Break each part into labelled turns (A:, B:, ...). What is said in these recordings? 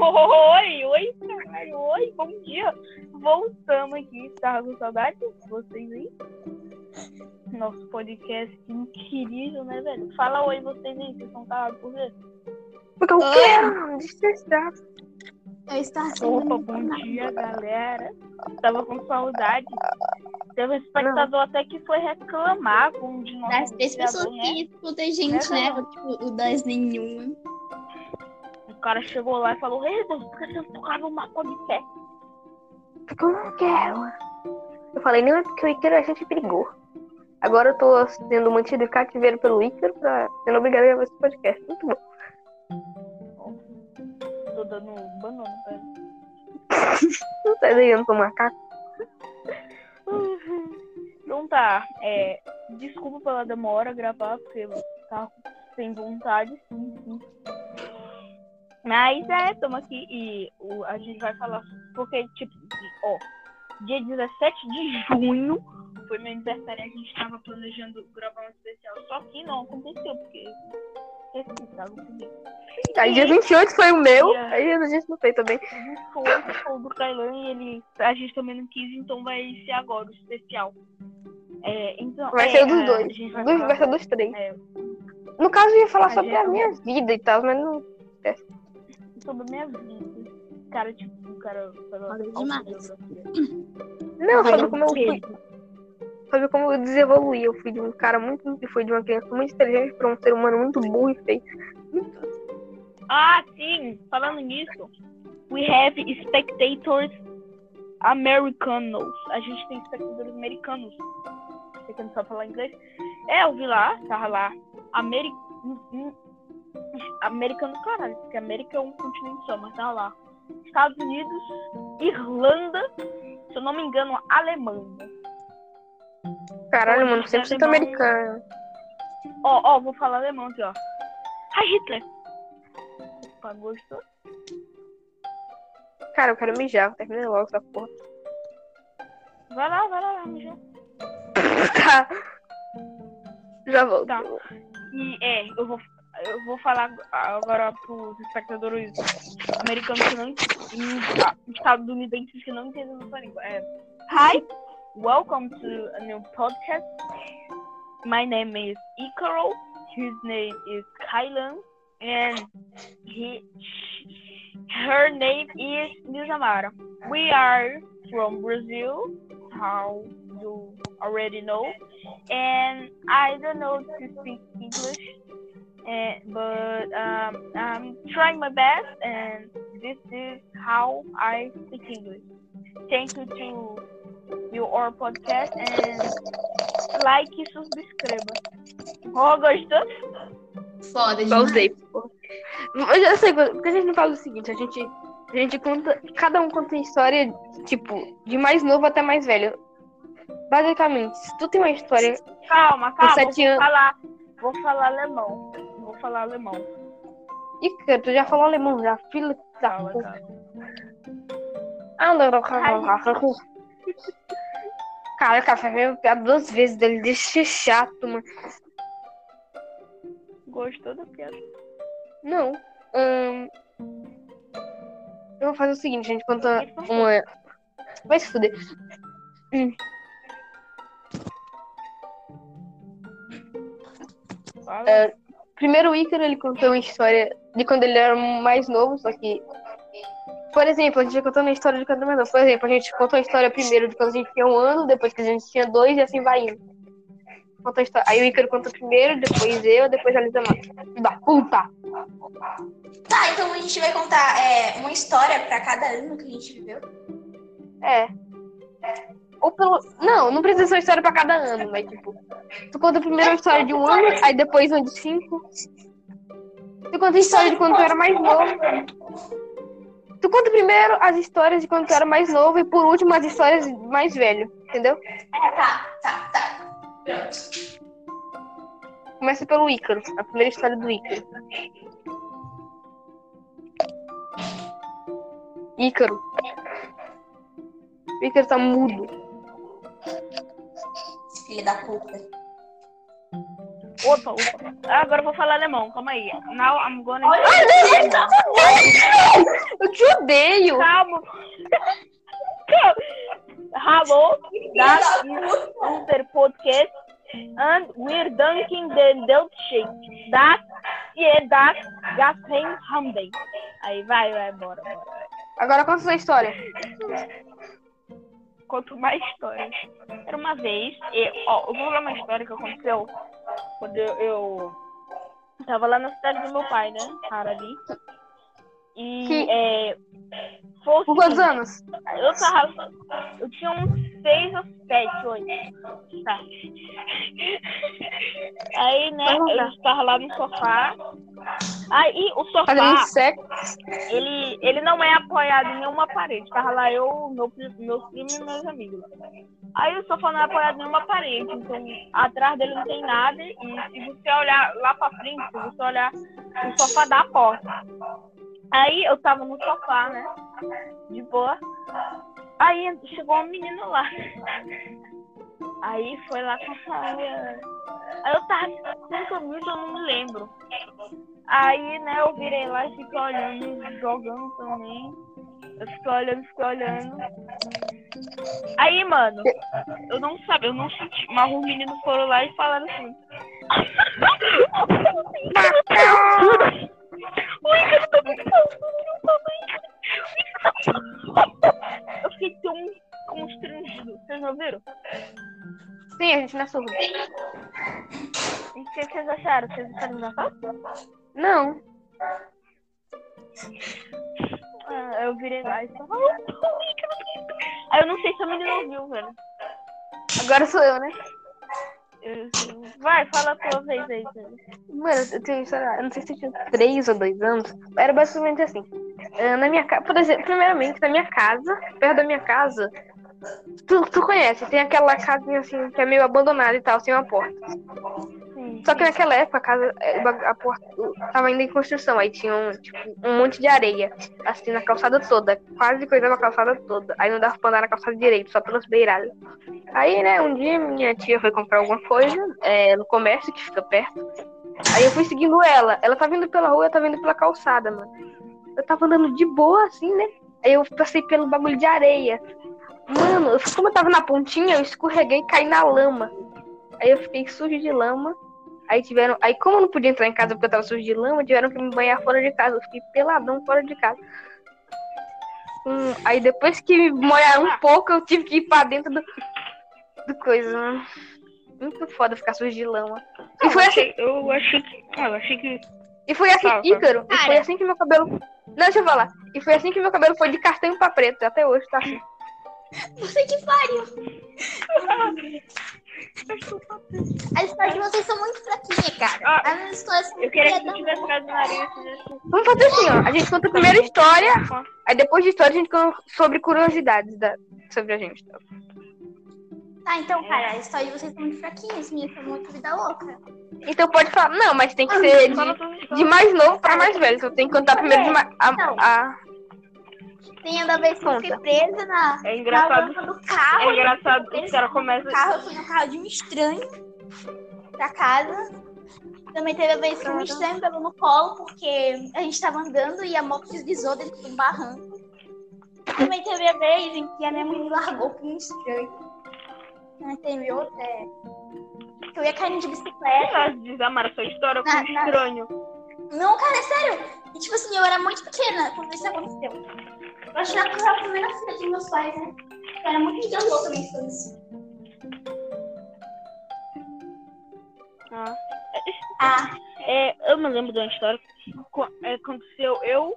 A: Oi, oi, caralho, oi, bom dia. Voltamos aqui, tava com saudade de vocês aí? Nosso podcast incrível, né, velho? Fala oi vocês aí, vocês estão calados por quê?
B: Porque eu quero descansar.
C: Eu estou assim.
A: Opa, bom dia, galera. Tava com saudade. Teve um espectador até que foi reclamar com um de nós.
C: Das três pessoas que escutam a gente, né?
A: Né,
C: Tipo, o das nenhuma.
A: O cara chegou lá e falou, Ei, Deus, por que você não grava uma podcast?
B: Porque eu não quero. Eu falei, não é porque o Ícaro a gente brigou. Agora eu tô sendo mantido em cativeiro pelo Ícaro pra sendo obrigado a gravar esse podcast. Muito bom.
A: Tô dando banana pra ele.
B: Não eu não sou macaco.
A: Então tá, é, desculpa pela demora gravar, porque eu tava sem vontade, sim, sim. Mas é, estamos aqui e o, a gente vai falar, porque, tipo, ó, dia 17 de junho foi meu aniversário e a gente tava planejando gravar um especial, só que não aconteceu, porque esqueci, tava comigo.
B: Aí dia 28 foi o meu, aí a gente não fez também.
A: Foi, foi o do Kailan e ele, a gente também não quis, então vai ser agora o especial. É, então,
B: Vai
A: é,
B: ser dos dois.
A: vai
B: Dos- vai ser dos três.
A: é,
B: No caso, eu ia falar
A: A
B: sobre a minha vida e tal, mas não.
A: Sobre a minha vida. Cara, tipo, o cara
C: Olha demais.
B: Não,
C: dar
B: como eu fui. Sobre como eu desenvolvi. Eu fui de um cara muito. Eu fui de uma criança muito inteligente pra um ser humano muito burro e feio.
A: Ah, sim! Falando nisso, we have spectators americanos. A gente tem espectadores americanos. Você que não sabe falar inglês? É, eu vi lá, tava lá. Ameri... hum, Americano, caralho, porque América é um continente só, mas tava lá. Estados Unidos, Irlanda, se eu não me engano, Alemanha.
B: Caralho, mano,
A: gente,
B: 100%
A: alemão-
B: americano.
A: Ó, ó, vou falar alemão aqui, ó. Hi, Hitler! Opa, gostou?
B: Cara, eu quero mijar, terminei logo essa porra.
A: Vai lá, vai lá, vai mijar.
B: Tá. Já volto.
A: Tá. E é, eu vou, eu vou falar agora pros espectadores americanos que não e estadunidenses que não entendem nossa língua. É, Hi, welcome to a new podcast. My name is Icaro. His name is Kylan, and he, her name is Nizamara. We are from Brazil, how you already know, and I don't know to speak English, and, but um, I'm trying my best, and this is how I speak English. Thank you to your podcast and like e subscreva. Oh, gostou?
C: Foda
B: porra. Eu já sei, porque a gente não faz o seguinte, a gente, a gente conta, cada um conta uma história, tipo, de mais novo até mais velho. Basicamente, se tu tem uma história.
A: Calma, calma. Vou
B: anos-
A: falar, vou falar alemão. Falar alemão.
B: Ih, cara, tu já falou alemão já, filho da puta. Ah. Cara, o café veio piada duas vezes dele, deixa chato, mano.
A: Gostou da piada?
B: Não. ahn, Eu vou fazer o seguinte, a gente conta uma. Vai se fuder.
A: Fala.
B: É, Primeiro o Ícaro, ele contou uma história de quando ele era mais novo, só que. Por exemplo, a gente contou uma história de quando era mais novo. Por exemplo, a gente contou a história primeiro de quando a gente tinha um ano, depois que a gente tinha dois e assim vai indo. Conta a história. Aí o Ícaro conta primeiro, depois eu, depois a Lisa Mata. Da puta!
C: Tá, então a gente vai contar é, uma história pra cada ano que a gente viveu.
B: É. Ou pelo. Não, não precisa ser uma história pra cada ano, mas tipo. Tu conta primeiro a história de um ano, aí depois uma de cinco. Tu conta a história de quando tu era mais novo. Tu conta primeiro as histórias de quando tu era mais novo e por último as histórias de mais velho, entendeu?
C: É, tá, tá, tá. Pronto.
B: Começa pelo Ícaro, a primeira história do Ícaro. Ícaro. Ícaro tá mudo.
C: Filha da puta.
A: Opa, opa. Ah, Agora eu vou falar alemão, calma aí. Now I'm gonna.
B: Eu te odeio.
A: Calma. Hallo, das ist unser Podcast and we're dunking the Deutsche. Das ist das Geheimhandeln. Aí vai, vai, bora, bora.
B: Agora conta sua história.
A: Conto mais histórias. Era uma vez, eu, ó, eu vou falar uma história que aconteceu quando eu, eu tava lá na cidade do meu pai, né? Harali. E
B: Que-
A: é, o
B: Com quantos
A: seguinte,
B: anos?
A: Eu tava. Eu tinha uns seis ou sete, oito. Tá. Aí, né, eu estava lá no sofá. Aí o sofá, ele, ele não é apoiado em nenhuma parede. Tava lá eu, meu, meus primos e meus amigos. Aí o sofá não é apoiado em nenhuma parede. Então, atrás dele não tem nada. E se você olhar lá pra frente, se você olhar, o sofá dá a porta. Aí eu tava no sofá, né? De boa. Aí chegou um menino lá. Aí foi lá com a. Aí eu tava camisa, eu não me lembro. Aí, né, eu virei lá e fiquei olhando, jogando também. Eu fiquei olhando, fiquei olhando. Aí, mano, eu não sabia, eu não senti. Mas os meninos foram lá e falaram assim. Tá muito Eu fiquei tão constrangido. Vocês ouviram?
B: Sim, a gente não é surdo.
A: E o que vocês acharam? Vocês acharam engraçado?
B: Não.
A: Ah, eu virei lá e falei. "Ah, o Ícaro tá-" Aí eu não sei se a menina ouviu, velho.
B: Agora sou eu, né?
A: Vai, fala a tua vez aí.
B: Mano, eu tenho, sei lá, não sei se tinha três ou dois anos. Era basicamente assim. Ah, Na minha casa, por exemplo, primeiramente, na minha casa, perto da minha casa, tu, tu conhece, tem aquela casinha assim que é meio abandonada e tal, sem uma porta. Só que naquela época a casa, a porta tava ainda em construção, aí tinha um, tipo, um monte de areia, assim, na calçada toda, quase coisava a calçada toda. Aí não dava pra andar na calçada direito, só pelas beiradas. Aí, né, um dia minha tia foi comprar alguma coisa eh, no comércio que fica perto. Aí eu fui seguindo ela. Ela tá vindo pela rua, eu tava vindo pela calçada, mano. Eu tava andando de boa, assim, né? Aí eu passei pelo bagulho de areia. Mano, como eu tava na pontinha, eu escorreguei e caí na lama. Aí eu fiquei sujo de lama. Aí tiveram. Aí, como eu não podia entrar em casa porque eu tava sujo de lama, tiveram que me banhar fora de casa. Eu fiquei peladão fora de casa. Hum, aí depois que me molharam um pouco, eu tive que ir pra dentro do, do coisa, mano. Muito foda ficar sujo de lama. E foi assim,
A: Eu achei que. Ah, eu achei que.
B: e foi assim,
A: Fala, fala.
B: Ícaro, e foi
C: Cara.
B: assim que meu cabelo. Não, deixa eu falar. E foi assim que meu cabelo foi de castanho pra preto. Até hoje tá assim.
C: Você que pariu. A história de vocês são muito fraquinha, cara.
A: Ah,
C: As histórias são
A: Eu queria que tu tivesse ficado no nariz.
B: Vamos fazer assim, ó. A gente conta a primeira história, aí depois de história a gente conta sobre curiosidades da... sobre a gente. tá?
C: Tá, então, cara, a história de vocês são muito fraquinha. As minhas são muito vida louca.
B: Então pode falar. Não, mas tem que ser
A: Fala
B: de, de
A: histórias.
B: mais novo pra mais velho. Então tem que contar primeiro de mais. A, a-
C: Tem a da vez que eu fiquei presa na,
A: É
C: na
A: engraçado.
C: rampa do carro.
A: É engraçado. Os caras começam.
C: carro, eu fui no carro de um estranho pra casa. Também teve a vez que um estranho pegou no colo porque a gente tava andando e a moto deslizou dentro de um barranco. Também teve a vez em que a minha mãe me largou com um estranho. Também teve outra, é, que eu ia caindo de bicicleta.
A: Desamara sua história com
C: Na-
A: um
C: na-
A: estranho.
C: Não, cara, é sério. E tipo assim, eu era muito pequena quando isso aconteceu. Eu achava que era a primeira filha de meus pais, né? Eu era muito louca na infância.
A: Ah.
C: Ah,
A: É, eu me lembro de uma história que é, aconteceu eu,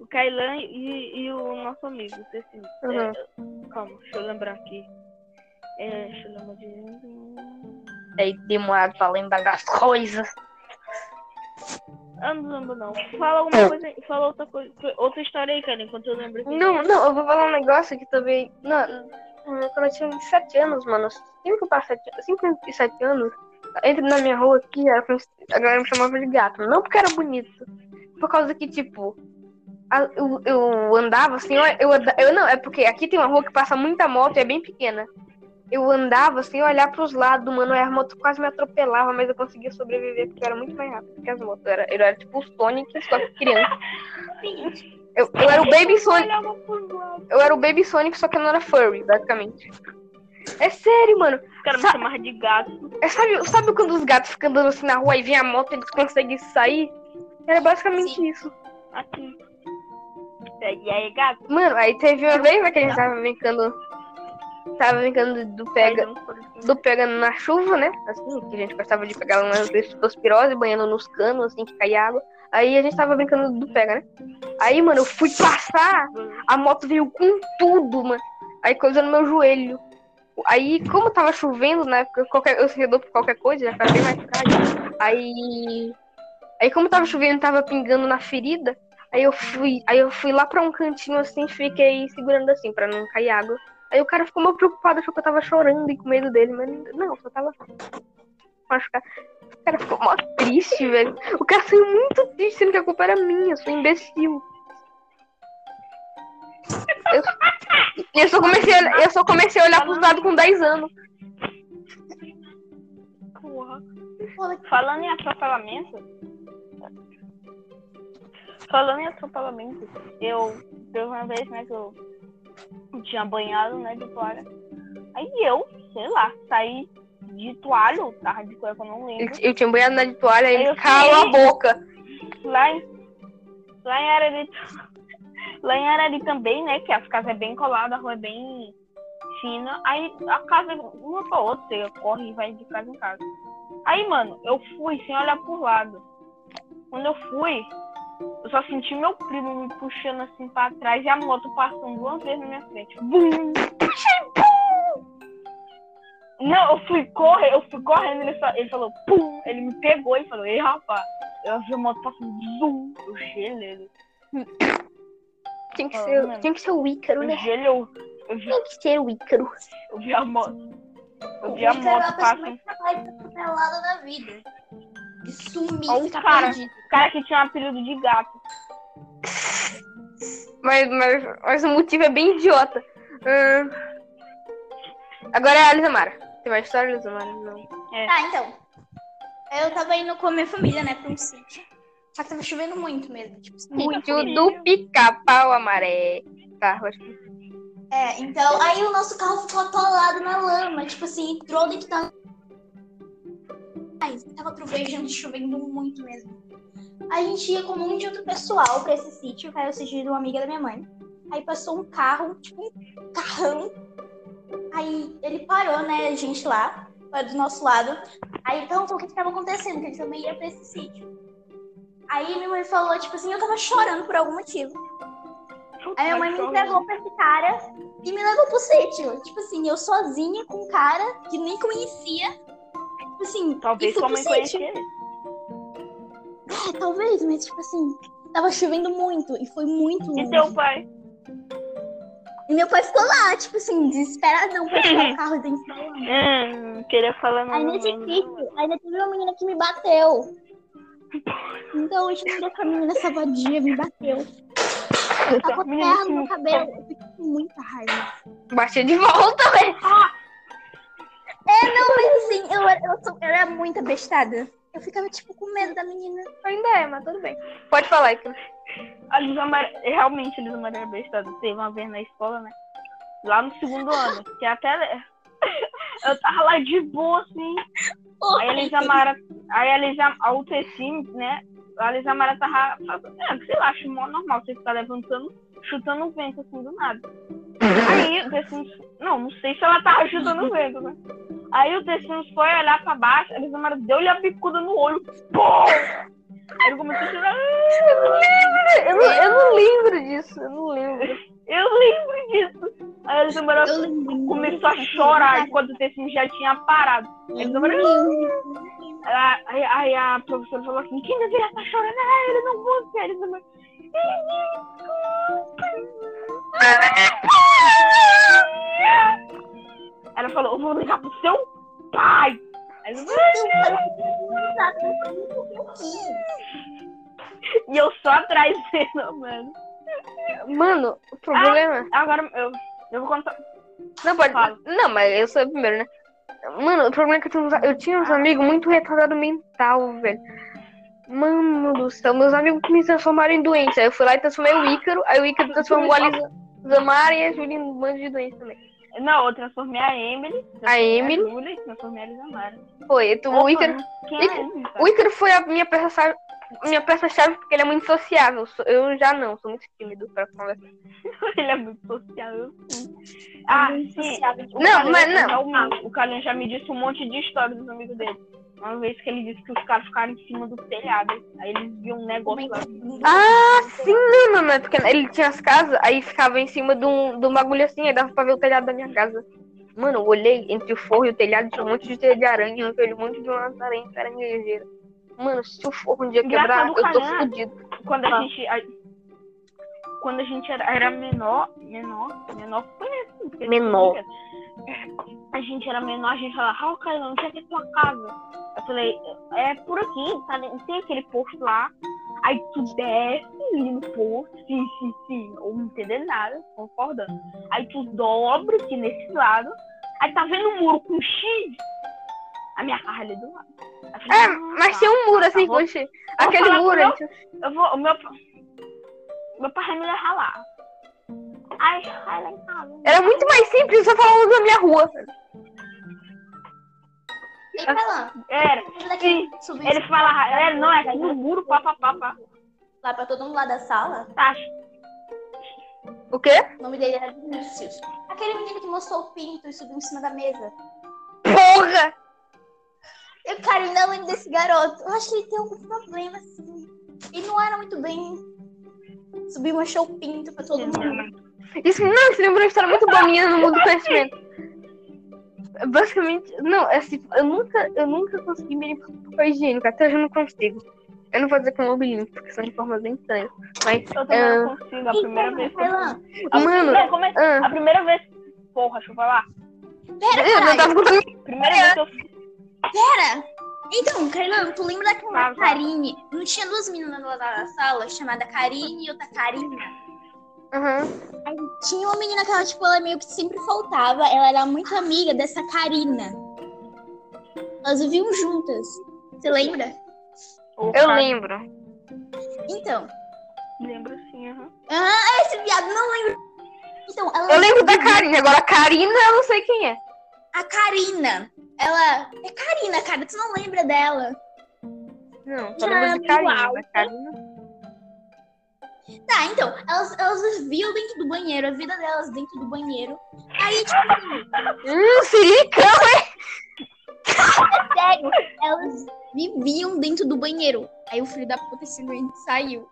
A: o Kailan e, e o nosso amigo. Esse,
B: Uhum.
A: é, calma, deixa eu lembrar aqui. É, deixa eu lembrar de.
B: É demorado pra lembrar das coisas.
A: Eu não lembro não. Fala alguma coisa aí, fala outra coisa. Outra história aí, cara, enquanto eu lembro aqui.
B: Não, não, eu vou falar um negócio que também. Não, hum, quando eu tinha uns 7 anos, mano. 5 para 7 5 e 7 anos. Entre na minha rua aqui, a galera me chamava de gato. Não porque era bonito. Por causa que, tipo. eu, eu andava assim, eu, eu, eu não, é porque aqui tem uma rua que passa muita moto e é bem pequena. Eu andava sem olhar pros lados, mano. Aí a moto quase me atropelava, mas eu conseguia sobreviver porque eu era muito mais rápido que as motos. Eu era, eu era tipo o Sonic, só que criança. Eu, eu era o Baby Sonic. Eu era o Baby Sonic, só que eu não era furry, basicamente. É sério, mano.
A: Os caras me
B: Sa-
A: chamavam de gato.
B: É, sabe, sabe quando os gatos ficam andando assim na rua e vem a moto e eles conseguem sair? Era basicamente
C: Sim.
B: isso.
A: É, E aí, gato?
B: Mano, aí teve uma vez né, que a gente tava brincando. Tava brincando do pega,
A: não-
B: do pega na chuva, né? Assim, que a gente gostava de pegar umas leptospirose, banhando nos canos, assim, que caía água. Aí a gente tava brincando do pega, né? Aí, mano, eu fui passar, a moto veio com tudo, mano. Aí coisa no meu joelho. Aí, como tava chovendo, época, qualquer, eu se por qualquer coisa, já faz bem mais tarde. Aí. Aí, como tava chovendo, tava pingando na ferida. Aí eu fui, aí eu fui lá pra um cantinho assim, fiquei segurando assim, pra não cair água. Aí o cara ficou meio preocupado, achou que eu tava chorando e com medo dele, mas não, só tava machucado. O cara ficou mó triste, velho. O cara saiu muito triste, sendo que a culpa era minha, eu sou imbecil. Eu, eu, só comecei a, eu só comecei a olhar pros lados com 10 anos.
A: Falando em atropelamento. Falando em atropelamento, eu. Teve uma vez, né, que eu tinha banhado, né, de toalha. Aí eu, sei lá, saí de toalha, ou tava de cueca, eu não
B: Eu,
A: lembro.
B: eu tinha banhado na de toalha e
A: eu
B: calou a boca.
A: Lá em. Lá em Arari. Lá em Arari também, né? Que as casas é bem coladas, a rua é bem fina. Aí a casa, uma pra outra, corre e vai de casa em casa. Aí, mano, eu fui sem olhar por lado. Quando eu fui, eu só senti meu primo me puxando assim pra trás e a moto passando duas vezes na minha frente. Bum! Puxei, pum! Não, eu fui correr, eu fui correndo, ele, fa- ele falou, pum! Ele me pegou e falou, ei, rapaz. Eu vi a moto passando, zoom! Eu gelei.
B: Tinha que
A: Ah,
B: ser,
A: mano.
B: tinha que ser o Ícaro, né?
A: gelei. Eu, eu vi,
B: Tinha que ser o Ícaro.
A: eu vi a moto. Eu
C: o
A: vi a
C: Ícaro é a
A: moto
C: pessoa
A: passando.
C: mais da vida. De sumir,
A: Olha o
C: ficar
A: cara.
C: perdido.
A: O cara que tinha um apelido de gato.
B: Mas, mas, mas o motivo é bem idiota. Hum. Agora é a Lisa Mara. Tem mais história, Lisa Mara? Não.
C: Tá, então. Eu tava indo com a minha família, né, pra um sítio. Só que tava chovendo muito mesmo. Tipo, assim,
B: Sítio
C: família.
B: do pica-pau amaré. Tá, acho que...
C: É, então, aí o nosso carro ficou atolado na lama. Tipo assim, entrou dentro da. Ai, tava trovejando, chovendo muito mesmo. A gente ia com um monte de outro pessoal pra esse sítio, que era o sítio de uma amiga da minha mãe. Aí passou um carro, tipo um carrão. Aí ele parou, né, a gente lá, do nosso lado. Aí perguntou o que estava acontecendo, que gente também ia pra esse sítio. Aí minha mãe falou, tipo assim, eu tava chorando por algum motivo. Aí minha mãe me entregou pra esse cara e me levou pro sítio. Tipo assim, eu sozinha com um cara que nem conhecia. Tipo assim,
A: Talvez
C: e
A: sua mãe conhecia ele.
C: É, talvez, mas tipo assim, tava chovendo muito e foi muito
A: E
C: longe.
A: teu pai?
C: E meu pai ficou lá, tipo assim, desesperadão pra tirar o carro dentro da lama.
A: Hum, queria falar no
C: Aí nesse sítio, ainda teve uma menina que me bateu. Então hoje dia essa menina, essa vadia, me bateu. Tava
A: Menina,
C: terra no meu cabelo. Eu fiquei com muita raiva.
B: Bati de volta, velho.
C: Não, mas assim, eu, eu, sou- eu era muito abestada. Eu ficava, tipo, com medo da menina.
B: Ainda é, mas tudo bem. Pode falar, Ícaro.
A: A Lisa Maria, realmente a Lisa Maria é bestada. Teve uma vez na escola, né? Lá no segundo ano, que até eu tava lá de boa, assim. Aí a Lisa Mara, aí a Lisa, a UTC, né? A Lisa Mara tava é, sei lá, acho mó normal você ficar levantando, chutando o vento assim do nada. Aí Tecinos, não, não sei se ela tava chutando o vento, né? Aí o Tecinos foi olhar pra baixo, a Lisa Mara deu-lhe a bicuda no olho. Pô! Ele começou a chorar.
B: Eu não, eu não lembro disso, eu não lembro.
A: Eu lembro disso. Aí a Lisa Mara
C: Eu lembro.
A: começou a chorar enquanto o Tecinos já tinha parado. Aí a Mara, Aí, aí- a professora falou assim, quem deveria estar chorando é ele, não você. Ele falou, Ela falou, eu vou ligar pro seu pai. Aí eu, e eu só atrás dele, mano.
B: Mano, o problema.
A: Agora eu, eu vou contar.
B: Não, pode.
A: Fala.
B: Não, mas eu sou o primeiro, né? Mano, o problema é que eu, tinha uns- eu tinha uns amigos muito retardados mental, velho. Mano do céu, meus amigos me transformaram em doentes. Aí eu fui lá e transformei o Ícaro, aí o Ícaro transformou a Lisa Zamara e a Júlia em um bando de doentes também.
A: Não, eu transformei a Emily.
B: A Emily?
A: A Júlia e transformei a Lisamara.
B: Foi, tu, o Ícaro.
A: Quem é?
B: O Ícaro foi a minha peça-chave. Minha peça-chave porque ele é muito sociável. Eu já não, sou muito tímido pra conversar.
A: Ele é muito sociável. sim. Ah, sim. O
B: Não, mas não.
A: me- O Carlinhos já me disse um monte de história dos amigos dele. Uma vez que ele disse que os caras ficaram em cima do telhado. Aí eles viam um negócio lá.
B: Ah, sim, não, não, não. É porque ele tinha as casas, aí ficava em cima de um, de um bagulho assim, aí dava pra ver o telhado da minha casa. Mano, eu olhei entre o forro e o telhado, tinha um monte de teia de aranha, aquele monte de umas aranhas caranguejeiras. Mano, se o forro um dia quebrar, eu tô
A: cara.
B: fudido.
A: Quando a
B: Ah.
A: gente. a- quando a gente era, era menor, menor, menor foi assim.
B: Menor.
A: A gente era menor, a gente falava, ah, cara, onde é que é tua casa? Eu falei, é por aqui, tá? Tem aquele posto lá. Aí tu desce no posto, sim, sim, sim, ou não entender nada, concordando. Aí tu dobra aqui nesse lado, aí tá vendo um muro com X? A minha casa ali do lado. Eu falei,
B: É,
A: "Ah,
B: mas
A: tá."
B: tinha um muro assim,
A: Tá bom.
B: poxa. Aquele
A: falar
B: muro.
A: com
B: antes-
A: Eu vou, o meu, meu pai me levar lá. Aí, vai lá em casa.
B: Era muito mais simples só falando da minha rua.
A: Era,
C: lembra subiu
A: ele fala, é, não, é no muro, pá, pá, pá, pá.
C: lá pra todo mundo lá da sala?
A: Tá,
B: O quê?
C: O nome dele era Vinícius. Aquele menino que mostrou o pinto e subiu em cima da mesa.
B: Porra!
C: Eu, cara, ainda lembro desse garoto. Eu acho que ele tem algum problema, assim. Ele não era muito bem. Subiu e mostrou o pinto pra todo mundo.
B: Isso, não, isso lembrou uma história muito boa minha no mundo do conhecimento. Basicamente, não, é assim, eu nunca, eu nunca consegui me limpar com papel higiênico, até hoje eu não consigo. Eu não vou dizer que eu não me limpo, porque são de formas bem estranhas. Mas,
A: eu também
B: ah,
A: não consigo, a primeira vez que eu
C: Carlan,
B: mano,
A: Não, como é-
B: ah,
A: A primeira vez. Porra, deixa eu falar.
B: eu não tava contando.
A: Primeira vez que eu fiz.
C: Pera! Então, Carlan, tu lembra daquela
A: fala.
C: Karine? Não tinha duas meninas lá da sala, chamada Karine e outra Karina? Aí tinha uma menina que ela, tipo, ela meio que sempre faltava. Ela era muito amiga dessa Karina. Elas viviam juntas. Você lembra?
A: Ô,
B: Eu lembro.
C: Então,
A: Lembro sim, aham.
C: esse viado não lembra. Então, ela
B: Eu lembro da Karina, agora a Karina eu não sei quem é.
C: A Karina. Ela. É Karina, cara. Tu não lembra dela?
B: Não, só lembro de Karina. Karina.
C: Tá, então. Elas, elas viviam dentro do banheiro. A vida delas dentro do banheiro. Aí, tipo
B: Hum, siricão!
C: sério. Elas viviam dentro do banheiro. Aí o filho da puta simplesmente saiu.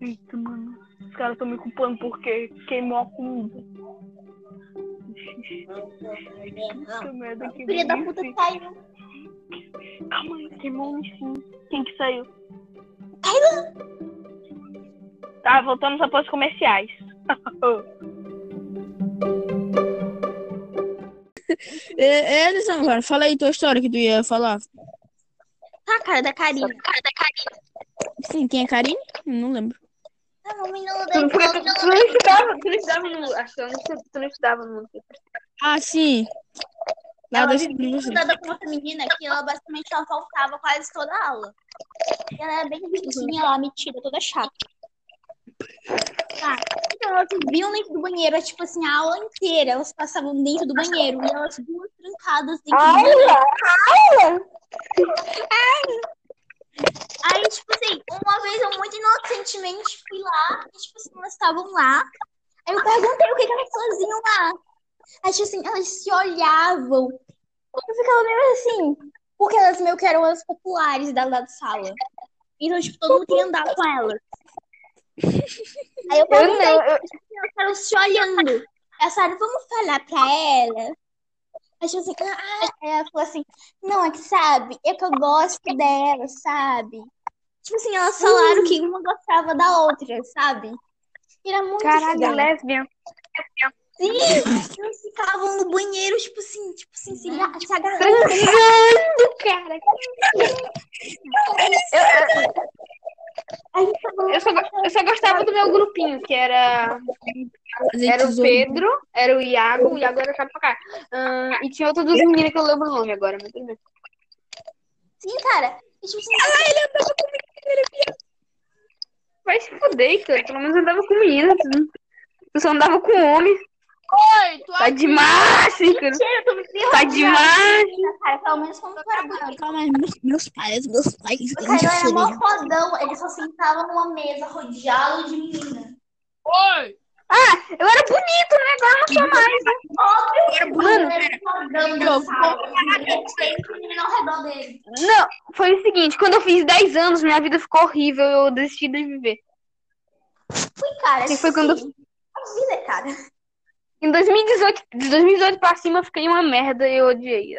A: Eita, mano. Os caras estão me culpando porque queimou a comida. Que merda, que
C: O filho da puta saiu.
A: Calma aí, queimou um sim. Quem que saiu? Tá, voltamos após comerciais.
D: É, é, Elisão, cara, fala aí tua história que tu ia falar.
C: Tá, cara, da Karina.
D: Sim, quem é Karine? Não lembro.
C: Da
B: Tu, porque tu, não estudava, tu não estudava no. Acho que não tu não estudava no.
D: Ah, sim. Lá
C: Ela vivia estudando com outra menina que ela basicamente ela faltava quase toda a aula. E ela era bem bonitinha lá, metida, toda chata. Tá. Então elas viviam dentro do banheiro, tipo assim, a aula inteira. Elas passavam dentro do banheiro e elas duas trancadas dentro do banheiro. Aí, tipo assim, uma vez eu muito inocentemente fui lá, e, tipo assim, elas estavam lá. Aí eu perguntei o que, que elas faziam lá. Aí, tipo assim, elas se olhavam. Eu ficava meio assim, porque elas meio que eram as populares da, da sala. Então, tipo, todo mundo queria andar com elas. Aí eu
B: Eu
C: perguntei,
B: não, eu,
C: elas ficaram se olhando. Elas falaram, vamos falar pra ela? Aí, tipo assim, ah, aí ela falou assim, não, é que sabe, é que eu gosto dela, sabe? Tipo assim, elas falaram que uma gostava da outra, sabe? Era muito
B: caralho, lésbia.
C: Sim, elas ficavam no banheiro, tipo assim, tipo assim, se, aga- se agarrando.
B: Transando, cara. Eu, eu, só, eu só gostava do meu grupinho, que era, era o. Pedro, era o Iago, o Iago era chato pra cá. Ah, e tinha outro dos meninos que eu lembro o nome agora, mas tudo bem.
C: Sim, cara. E, tipo assim,
B: Vai se fuder, cara. Pelo menos eu andava com menina. tu- Tu só andava com homem.
A: Oi, tu
B: Tá demais, Ícaro.
C: mentira, eu tô me.
B: Tá demais.
C: Cara, pelo menos quando tu era bonito.
D: Calma meus, meus pais, meus pais.
C: O era mó fodão, ele só sentava numa mesa rodeado de menina.
A: Oi!
B: Eu era bonito, né? Agora não sou mais.
C: Era. Ele sempre menina ao redor dele.
B: Não, foi o seguinte. Quando eu fiz 10 anos, minha vida ficou horrível. Eu desisti de viver.
C: Fui, cara.
B: E foi quando-
C: assim, A vida, cara.
B: Em 2018, de 2018 pra cima, eu fiquei uma merda e eu odiei.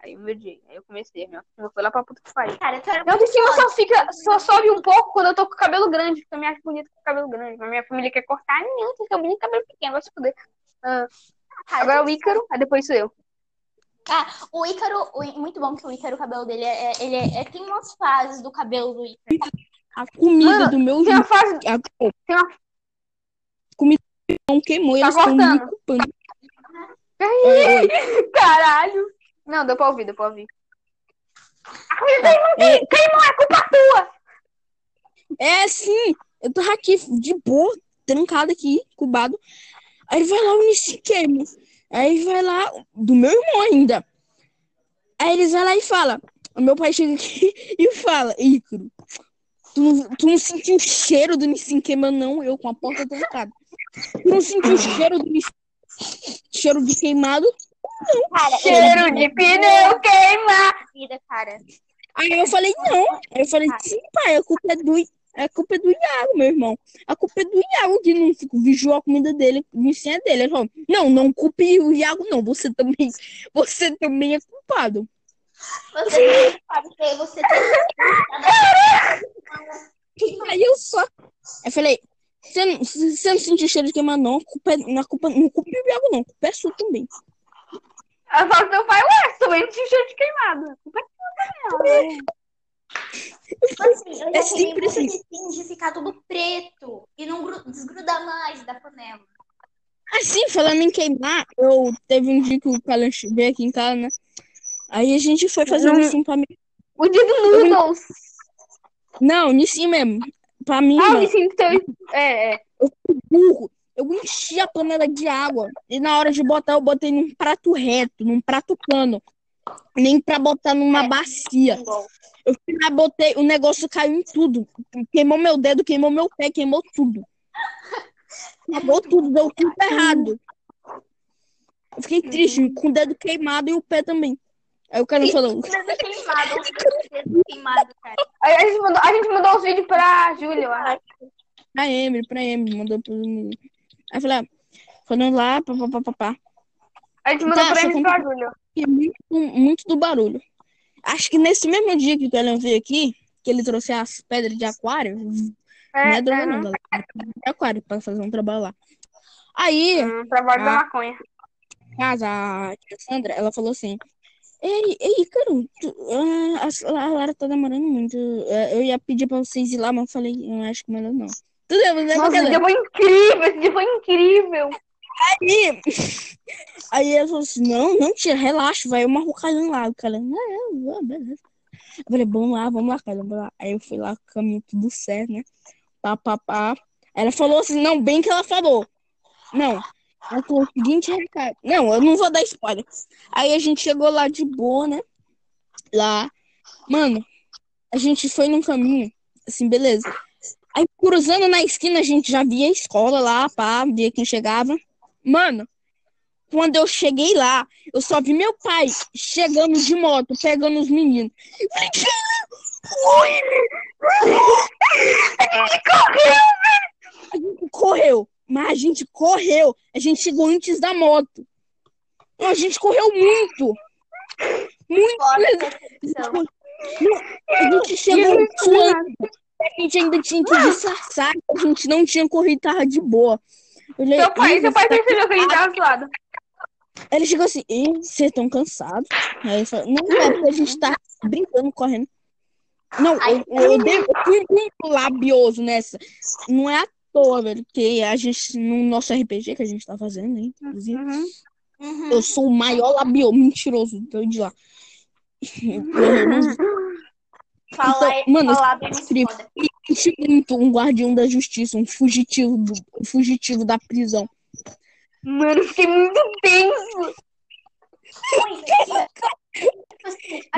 B: Aí eu me odiei. Aí eu comecei, meu. Eu fui lá pra puta que pariu.
C: Cara, tu era
B: Minha autoestima só fica, só sobe um pouco quando eu tô com o cabelo grande, porque eu me acho bonita com o cabelo grande. Mas minha família quer cortar, não, tem que ser bonito com cabelo pequeno, vai se fuder. Ah,
C: cara,
B: agora o Ícaro, aí depois sou eu.
C: O Ícaro, o Í- muito bom que o Ícaro, o cabelo dele é, é- ele é, é- tem umas fases do cabelo do Ícaro.
D: A comida
B: Mano,
D: do meu
B: Tem uma fase.
D: a,
B: Tem uma-
D: comida não queimou,
B: Tá
D: eles estão me
B: cortando.
D: culpando.
B: Caralho! Não, deu pra ouvir, deu pra ouvir.
D: É,
B: Queimou, é culpa tua!
D: É sim, eu tô aqui de boa, trancado aqui, cubado. Aí vai lá o Nissi queima. Aí vai lá, do meu irmão ainda. Aí eles vão lá e falam. O meu pai chega aqui e fala, Ícaro, tu, não- tu não sentiu o cheiro do Nissin queimando, não? Eu com a porta trancada. Não sentiu o cheiro do Nissin, cheiro de queimado?
C: Cara,
B: Cheiro de pneu queima!
C: vida, cara.
D: Aí eu falei, não. Aí eu falei, sim, pai, a culpa é do, a culpa é do Iago, meu irmão. A culpa é do Iago que não vigiou a comida dele, ensino é dele. Ele falou, não, não culpe o Iago, não. Você também, você também é culpado.
C: Você sabe que você tem.
D: Aí eu só. Eu falei, você não, você não sentiu cheiro de queimar, não. Culpa na culpa, não culpe o Iago, não. A culpa é sua também.
B: Fala pro teu pai, ué, também não tinha cheiro de queimado. A culpa é tua também,
C: assim, eu
D: É sempre assim.
C: de ficar tudo preto e não gru- desgrudar mais da panela.
D: Assim, falando em queimar, eu teve um dia que o Calan veio aqui em casa, né? Aí a gente foi fazer um ensino pra mim.
B: O dia do Noodles.
D: Não, nisso mesmo. Pra mim,
B: Ah, eu
D: mano.
B: teu. É, é.
D: burro. Eu enchi a panela de água. E na hora de botar, eu botei num prato reto, num prato plano. Nem pra botar numa
C: É.
D: bacia. Eu fui lá, botei, o negócio caiu em tudo. Queimou meu dedo, queimou meu pé, queimou tudo. Queimou tudo, deu tudo errado. Eu fiquei triste, com o dedo queimado e o pé também. Aí o cara falou,
C: queimado, queimado, cara.
B: A gente mandou, a gente mandou os vídeos pra Júlia, eu acho.
D: pra Emily, pra Emily, mandou pro Aí eu falei, ah, falando lá, papapá.
B: A gente mandou
D: Tá,
B: pra eles pra Júlia.
D: e muito, muito do barulho. Acho que nesse mesmo dia que o Kellen veio aqui, que ele trouxe as pedras de aquário, não é droga
B: é,
D: não. É de aquário pra fazer um trabalho lá. Aí,
B: Hum, trabalho da
D: Ah.
B: maconha.
D: casa, a Sandra, ela falou assim, ei, ei, cara, tu, ah, a, Lara tá demorando muito. Eh, Eu ia pedir pra vocês ir lá, mas eu falei, eu acho que melhor não. Tudo bem, mas é
B: Nossa, esse dia foi incrível, esse dia foi incrível.
D: Aí, aí ela falou assim, não, não, tia, relaxa, vai uma rucalhão lá. O cara, ah, é, beleza. Eu falei, vamos lá, vamos lá, cara, vamos lá. Aí eu fui lá, caminho tudo certo, né? Pá, pá, pá. Ela falou assim, não, bem que ela falou. Não, o seguinte, recado. Não, eu não vou dar spoiler. Aí a gente chegou lá de boa, né? Lá. Mano, a gente foi num caminho, assim, beleza. Aí cruzando na esquina, a gente já via a escola lá, pá, via quem chegava. Mano, quando eu cheguei lá, eu só vi meu pai chegando de moto, pegando os meninos. Eu falei, a gente correu, mas a gente correu. A gente chegou antes da moto. Não, A gente correu muito. Muito. A gente chegou suando. A gente ainda tinha que disfarçar. A gente não tinha corrido, tava de boa. Eu falei,
B: Seu pai,
D: "Ih,
B: seu
D: você
B: pai percebeu que a gente tava suado.
D: Ele chegou assim, "Ih, vocês estão cansados? Aí eu falei, não, é porque a gente tá brincando, correndo. Não, eu, eu, dei- eu fui muito labioso nessa. Não é à toa, velho, porque a gente, no nosso RPG que a gente tá fazendo, hein, inclusive,
B: Uhum.
C: Uhum.
D: eu sou o maior labioso, mentiroso, doido de lá.
C: Falar,
D: Então, mano,
C: falar bem
D: muito um guardião da justiça, um fugitivo, do, um fugitivo da prisão.
B: Mano, eu fiquei muito tenso.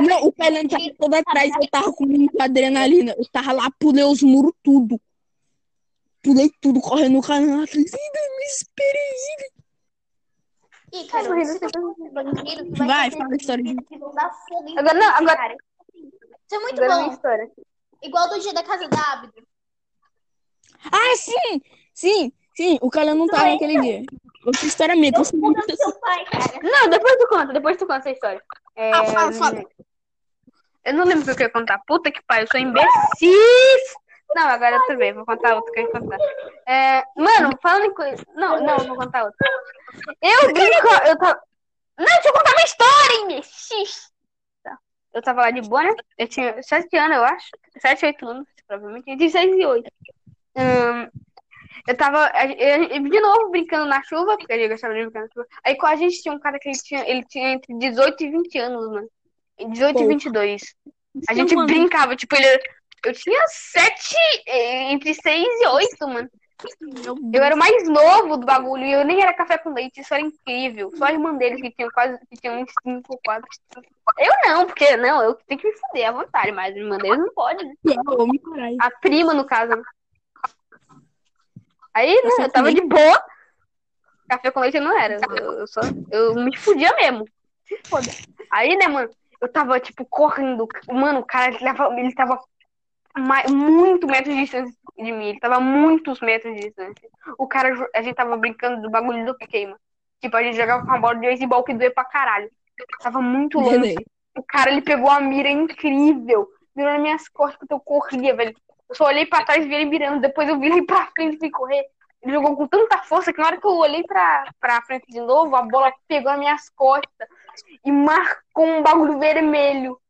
D: Não, o Pelé tava todo atrás, eu tava com muita adrenalina. Eu tava lá, pulei os muros tudo. Pulei tudo, correndo o canal. "Ih, me esperei.
B: Ai,
C: se tu for bandido, vai,
D: fala a história
B: Agora, não,
C: você,
B: agora-
C: cara. Isso é muito
B: Agora é
C: bom.
B: história.
C: Igual do dia da casa da Abdo.
D: Ah, sim! Sim, sim, o cara não tava naquele dia. Outra história minha, eu sou muito
C: do seu pai, cara.
B: Não, depois tu conta, depois tu conta essa história. É,
D: Ah, fala, fala.
B: Eu não lembro o que eu queria contar. Puta que pariu, eu sou imbecil. Não, agora outra vez, vou contar outra que eu ia contar. É, mano, falando em coisa. Não, não, vou contar outra. Eu brinco, eu tava. Não, deixa eu contar minha história, imbecil. Tá. Eu tava lá de boa, né? Eu tinha 7 anos, eu acho. 7, 8 anos, provavelmente. Entre 6 e 8. Hum, eu tava, de novo, brincando na chuva, porque eu gostava de brincar na chuva. Aí com a gente tinha um cara que ele tinha, ele tinha entre 18 e 20 anos, mano. 18 e
D: Pô.
B: 22. A gente brincava, tipo, ele, eu tinha 7, entre 6 e 8, mano. Eu era o mais novo do bagulho e eu nem era café com leite, isso era incrível. Só a irmã dele que tinha quase, que tinha uns 5 ou 4. Eu não, porque, não, eu tenho que me fuder à vontade, mas a irmã dele não pode, né?
D: Caralho.
B: A prima, no caso. Aí, né, eu tava
D: leite?
B: de boa. Café com leite não era. Eu, eu só, eu me fudia mesmo. Se foda. Aí, né, mano, eu tava, tipo, correndo. Mano, o cara, ele tava, ele tava muito metros de distância de mim. Ele tava muitos metros de distância. O cara, a gente tava brincando do bagulho do queima. Tipo, a gente jogava com a bola de beisebol que doía pra caralho. Tava muito longe. O cara, ele pegou a mira incrível. Virou nas minhas costas porque eu corria, velho. Eu só olhei pra trás e vi ele mirando. Depois eu virei pra frente e fui correr. Ele jogou com tanta força que na hora que eu olhei pra, pra frente de novo, a bola pegou nas minhas costas e marcou um bagulho vermelho.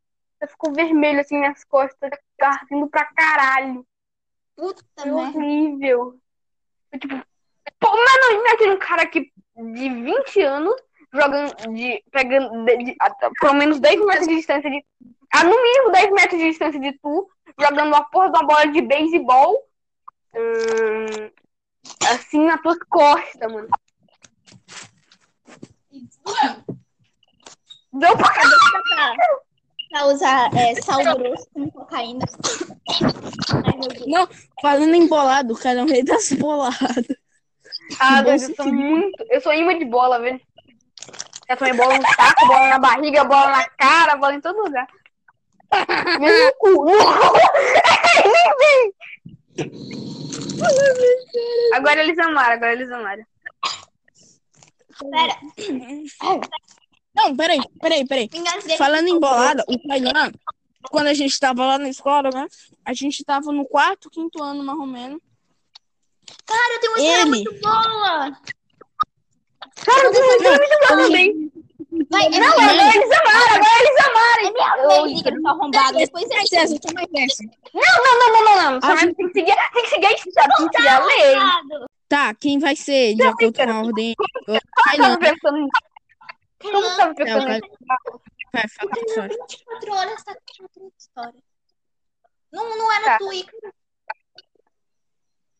B: Ficou vermelho assim nas costas, ardendo pra caralho.
C: Puta
B: Foi
C: merda.
B: horrível. Foi tipo, pô, mano, imagina um cara que de 20 anos jogando de. pegando de, de- a- pelo menos 10 metros de distância de. Ah, no mínimo 10 metros de distância de tu, jogando uma porra de uma bola de beisebol. hum, assim nas tuas costas, mano. Deu pra caralho.
C: Pra usar é, sal grosso com cocaína. Ai, meu.
D: Não, falando em bolado, o cara é o rei das boladas.
B: Ah, Deus,
D: bom
B: eu sou muito. Eu sou imã de bola, velho. Já tomei bola no saco, bola na barriga, bola na cara, bola em todo lugar. Mesmo no cu. Agora eles amaram, agora eles amaram.
C: Pera,
D: Não, peraí, peraí, peraí. Falando em bolada, o Tainan, quando a gente tava lá na escola, né? A gente tava no quarto, quinto ano, mais ou menos.
C: Cara, eu tenho uma história
D: Ele.
C: muito boa.
B: Cara, você foi muito bom também.
C: Vai, é
B: Não, agora
C: vez.
B: eles amaram, agora eles amaram.
C: É minha vez, Ícaro, seu arrombado. Depois é
D: mais essa.
B: Não, não, não, não, não. Só tem que seguir, tem que seguir a história, tem que seguir a lei.
C: arrombado.
D: Tá, quem vai ser, de acordo com a ordem? O
B: Como tava
D: Tainan.
B: pensando nisso? Como tava pensando
D: Não,
B: nisso?
D: Vai, fala a história.
C: 24 horas tá contando história. Não, não era
B: Tá.
C: tu, Ícaro.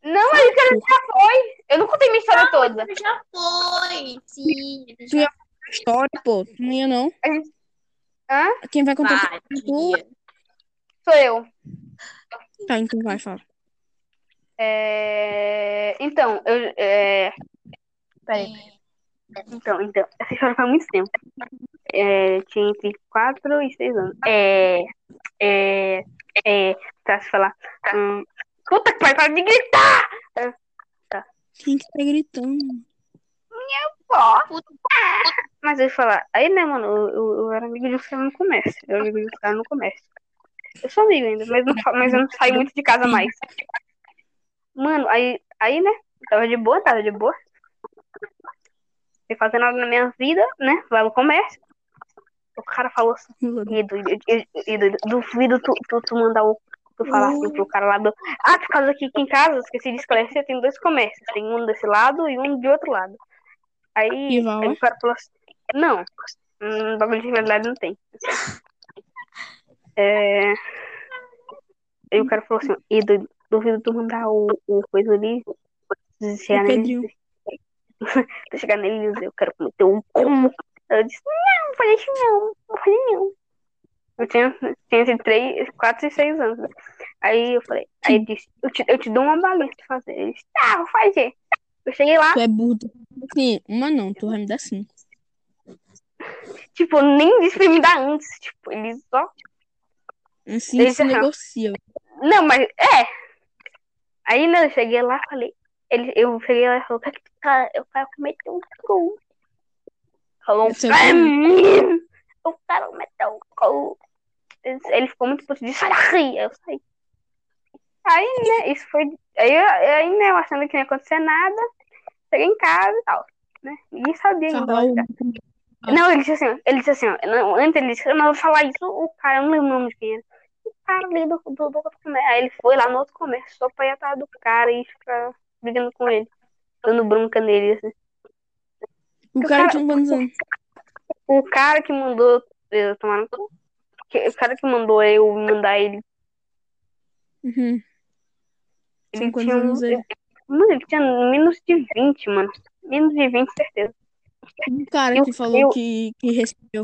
B: Não, isso já foi. Eu não contei minha história toda.
C: Já foi. Sim.
D: Tu
C: já
D: História, pô, não ia não.
B: Hã?
D: Quem vai contar?
C: vai.
D: Tu?
B: Sou eu.
D: Tá, então vai, fala.
B: É... Então, eu. É... Peraí. Então, então, essa história faz muito tempo. É, tinha entre 4 e 6 anos. É. É. É. Pra se falar. Hum, puta que pariu, para de gritar!
D: Quem que tá gritando?
B: Ó. Mas eu ia falar, aí né, mano, eu, eu, eu era amigo de um cara no comércio. Eu era amigo de um cara no comércio. Eu sou amigo ainda, mas, não, mas eu não saio muito de casa mais. Mano, aí, aí né, tava de boa, tava de boa. Sem fazer nada na minha vida, né? Lá no comércio. O cara falou assim, Edu, Edu, duvido tu, tu, tu mandar o. Tu falar assim pro cara lá do. Ah, por causa que aqui em casa, esqueci de esclarecer, tem dois comércios. Tem um desse lado e um de outro lado. Aí,
D: vai
B: o cara falou assim. Não, hum, bagulho de realidade não tem. É. Aí o cara falou assim, Edu, duvido tu mandar o, o coisa ali.
D: O
B: Chegar nele, Tu chegar nele e dizer, eu quero comer teu cu. Eu disse, não, não falei isso não, não falei não. Eu tinha, tinha entre 3, 4 e 6 anos. né? Aí eu falei, aí ele disse, eu te, eu te dou uma balinha pra fazer. Ele disse, tá, vou fazer. Eu cheguei lá,
D: Tu é burro. Sim, uma não, tu vai me dar cinco.
B: tipo, nem disse pra me dar antes. Tipo, ele só.
D: Assim
B: Ele
D: se
B: já-
D: negocia.
B: Não, mas é. Aí né, eu cheguei lá e falei. Ele, eu cheguei lá e falei, o que é que tu tá? Eu quero comer teu cu. Falou,
D: Você
B: pra mim. Eu quero comer teu cu. Ele- Ele ficou muito puto de sai daqui. Eu saí. Aí, né, isso foi. Aí, eu- aí né, eu achando que não ia acontecer nada. Cheguei em casa e tal. Né? Ninguém sabia ainda.
D: Carol,
B: Não, ele disse assim, ele disse assim, não, antes ele disse, eu não vou falar isso, o cara, eu não lembro o nome de quem era. O cara ali do, do, do outro comércio. Aí ele foi lá no outro comércio, só pra ir atrás do cara e ficar brigando com ele. Dando bronca nele, assim.
D: o cara tinha quantos anos?
B: O cara que mandou tomar O cara que mandou eu mandar ele.
D: Uhum.
B: Ele
D: Tinha anos
B: um-
D: ele?
B: Mano, ele tinha menos de 20, mano. Menos de 20, certeza.
D: O cara
B: Eu-
D: que falou
B: eu-
D: que, que recebeu.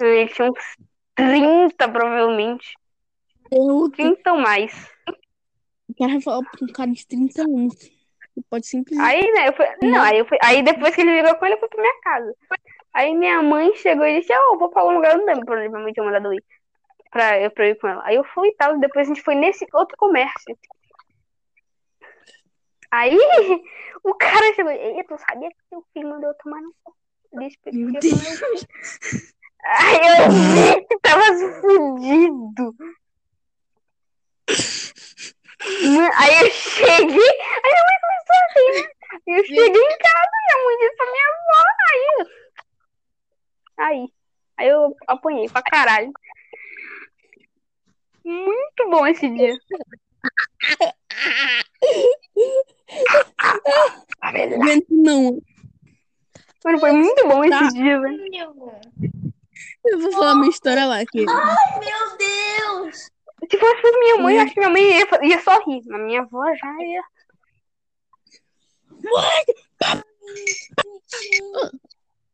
B: Ele tinha uns 30, provavelmente.
D: Eu,
B: 30 ou mais.
D: O cara falou pra um cara de 30 anos. Você pode simplesmente.
B: Aí, né, eu fui, não, aí eu fui, aí depois que ele ligou com ele, eu fui pra minha casa. Aí minha mãe chegou e disse, ó, eu vou pra algum lugar, eu não lembro pra onde minha mãe tinha mandado eu ir. Pra, eu, pra eu ir com ela. Aí eu fui e tal, depois a gente foi nesse outro comércio. Aí o cara chegou, e tu sabia que teu filho mandou eu tomar no cu? Eu ele
D: Meu
B: eu cu. Aí eu tava fudido. Aí eu cheguei, aí minha mãe começou a rir, né? Eu cheguei em casa, minha mãe disse pra minha avó, aí. Aí. Aí eu apanhei pra caralho. Muito bom esse dia.
D: Aguento não.
B: Mano, foi muito bom esse
D: Tá.
B: dia, velho.
D: Eu vou falar minha história lá. Que...
C: Meu Deus!
B: Se fosse por minha mãe,
D: Hum.
B: eu acho que minha mãe ia, ia só rir. Mas minha avó já ia.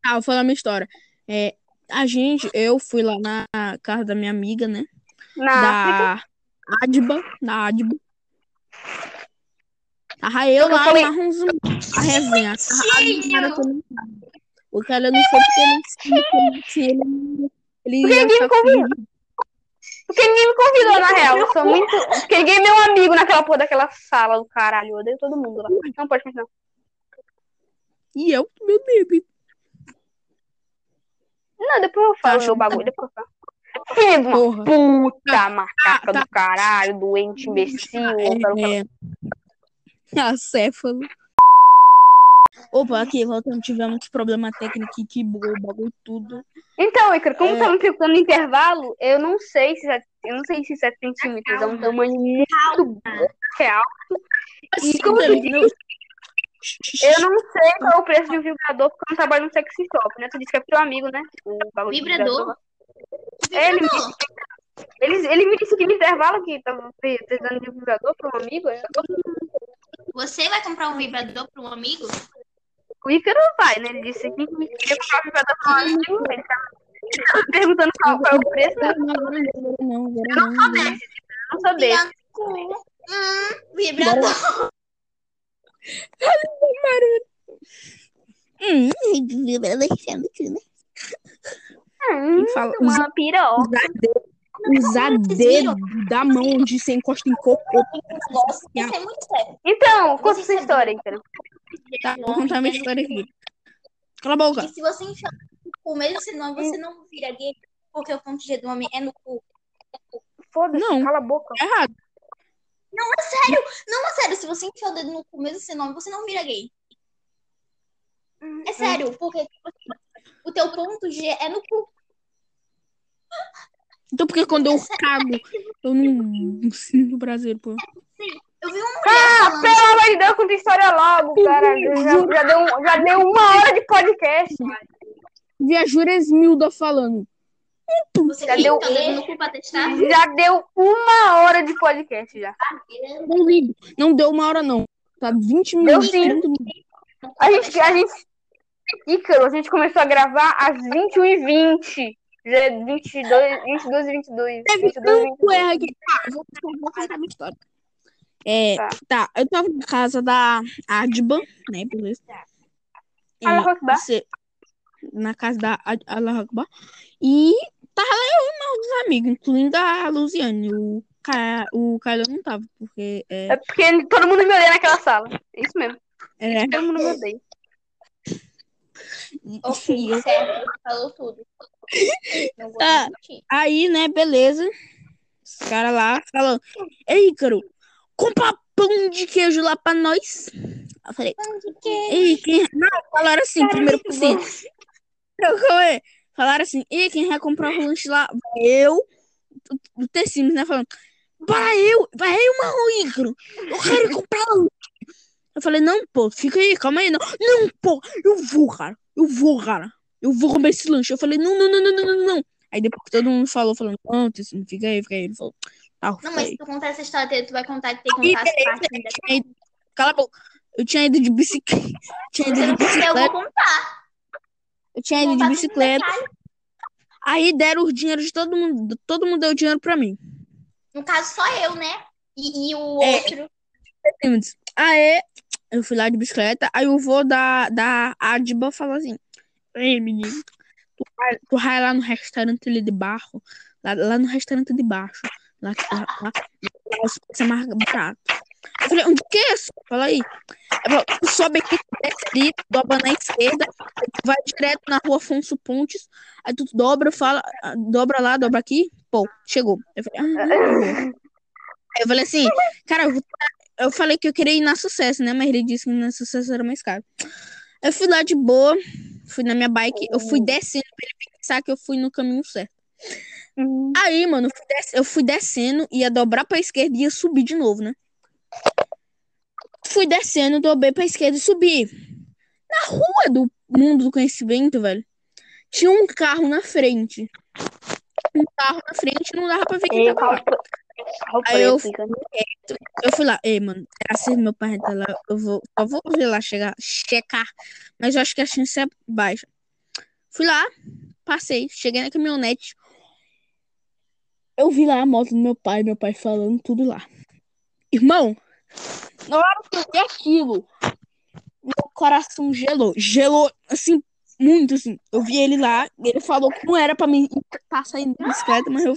D: Ah, vou falar minha história. É, a gente, eu fui lá na casa da minha amiga, né?
B: Na África.
D: Da Adba, da Adba. Tava eu
B: Eu
D: lá
B: falei-
D: amarrando a resenha. A foi no carro. O cara não foi porque ele se ele, ele
B: Porque
D: ia
B: ninguém me
D: achar
B: convidou.
D: que-
B: Porque ninguém me convidou, na real. Eu sou muito. Porque ninguém é meu amigo naquela porra daquela sala do caralho. Eu odeio todo mundo lá. Não pode continuar.
D: E eu, meu Deus.
B: Não, depois eu falo
D: Tá,
B: meu bagulho. Depois eu falo. Filho de uma puta macaca
D: tá.
B: do caralho, doente, imbecil.
D: É, é, acéfalo. Opa, aqui, voltando, tivemos problema técnico que bugou o bagulho tudo.
B: Então, Icaro, como
D: É.
B: tá me ficando no intervalo, eu não sei se é, eu não sei se 7 centímetros é um tamanho muito real. E como eu disse, eu não sei qual é o preço de um vibrador, porque eu não trabalho no sexy shop, né? Tu disse que é pro amigo, né? O bagulho
C: Vibrador?
B: É, ele, me disse, ele, ele me disse que no intervalo que tava precisando de um vibrador para um amigo. eu-
C: Você vai comprar um vibrador para um amigo?
B: O Ícaro vai, né? Ele disse que queria comprar um vibrador para um amigo. Ele tava, ele tava perguntando qual, qual é o preço?
D: Não,
B: Eu
D: não,
B: sou desse, eu não sou desse.
C: Hum, vibrador.
D: Hum, deixando aqui, né?
B: Hum, uma piroca.
D: Usar dedo, da mão onde você encosta em cocô.
C: É muito sério.
B: Então, conta essa história, Ícaro.
D: Tá, vou contar minha história aqui. Cala a boca.
C: E se você enfiar no cu, mesmo se não, você não vira gay, porque o ponto G do homem é no cu.
B: Foda-se,
D: Não.
B: cala a boca.
D: É errado.
C: Não, é sério. Não, é sério. Se você enfiar o dedo no cu, mesmo nome, você não vira gay. É sério, porque tipo assim, O teu ponto G é no cu.
D: Então por que quando eu cago, eu não, não sinto prazer, pô?
C: Eu vi uma
B: Ah,
C: falando.
B: pelo amor de Deus, conta história logo, cara. Já, já, deu, já deu uma hora de podcast.
D: Vi a Juresmilda falando.
C: Você
B: Já deu-
C: tá?
B: Já deu uma hora de podcast já.
D: Não ligo. Não deu uma hora, não. Tá 20
B: Deu
D: minutos.
B: sim.
D: 30 minutos.
B: A gente, a gente, Ícaro, a gente começou a gravar às 21h20. Já é 22, 22 e 22.
D: Teve
B: 22 e
D: tanto
B: 22.
D: erro aqui. Tá, eu vou, vou contar minha história. É,
B: Tá.
D: tá. eu tava na casa da Adban, né, beleza? E
B: Allah Akbar.
D: você- na casa da Allah Akbar. E tava eu e meus amigos, incluindo a Luziane. O, Ca... o Caio não tava, porque é,
B: É porque todo mundo me odeia naquela sala. Isso mesmo.
D: é,
B: Todo mundo me odeia.
C: Ok, certo. Falou tudo. Não vou mentir.
D: Aí, né, beleza. Os caras lá falando, Ei, Ícaro, compra pão de queijo lá pra nós. Eu falei, Ei, quem... Não, falaram assim, primeiro por calma aí. Falaram assim, e quem vai comprar o lanche lá? Eu, o Tecimes, né? Falando, vai eu, vai eu, mano, Ícaro. Eu quero comprar lanche. Eu falei, não, pô, fica aí, calma aí. Não, não, pô, eu vou, cara. Eu vou, cara. Eu vou comer esse lanche. Eu falei, não, não, não, não, não, não, não. Aí depois que todo mundo falou, falando, não, Tecimes, fica aí, fica aí. Ele falou, tá,
C: Não, mas se tu contar essa história, tu vai contar que tem que contar as
D: beleza,
C: partes ainda.
D: ido- Cala a boca. Eu tinha ido de bicicleta. Tinha ido de
C: não quiser, eu
D: bicicleta.
C: vou contar.
D: Eu tinha ido de bicicleta. Aí deram o dinheiro de todo mundo. Todo mundo deu dinheiro pra mim.
C: No caso, só eu, né? E, e o
D: É.
C: outro.
D: Aí eu fui lá de bicicleta. Aí o vô da, da Adba falou assim: Ei, menino, tu vai, tu vai lá no restaurante ali de baixo. Lá, lá no restaurante de baixo. Lá, lá, lá, lá é mais barato. Eu falei, onde que é isso? Fala aí. Falou, tu sobe aqui, desce ali, dobra na esquerda, tu vai direto na rua Afonso Pontes, aí tu dobra, fala, dobra lá, dobra aqui, pô, chegou. Eu falei, ah, eu falei assim, cara, eu, eu falei que eu queria ir na sucesso, né? Mas ele disse que na sucesso era mais caro. Eu fui lá de boa, fui na minha bike, eu fui descendo pra ele pensar que eu fui no caminho certo.
B: Uhum.
D: Aí, mano, eu fui, des- eu fui descendo, ia dobrar pra esquerda e ia subir de novo, né? Fui descendo, dobrei pra esquerda e subi. Na rua do mundo do conhecimento, velho, tinha um carro na frente. Um carro na frente, não dava pra ver quem tava lá. Aí eu-
B: Ícaro.
D: Eu fui lá, ei, mano, graças meu pai tá lá, eu vou, eu vou ver lá chegar, checar, mas eu acho que a chance é baixa. Fui lá, passei, cheguei na caminhonete. Eu vi lá a moto do meu pai, meu pai falando tudo lá. Irmão, na hora que eu vi aquilo, meu coração gelou, gelou, assim, muito, assim. Eu vi ele lá, ele falou que não era pra mim estar saindo de bicicleta, mas eu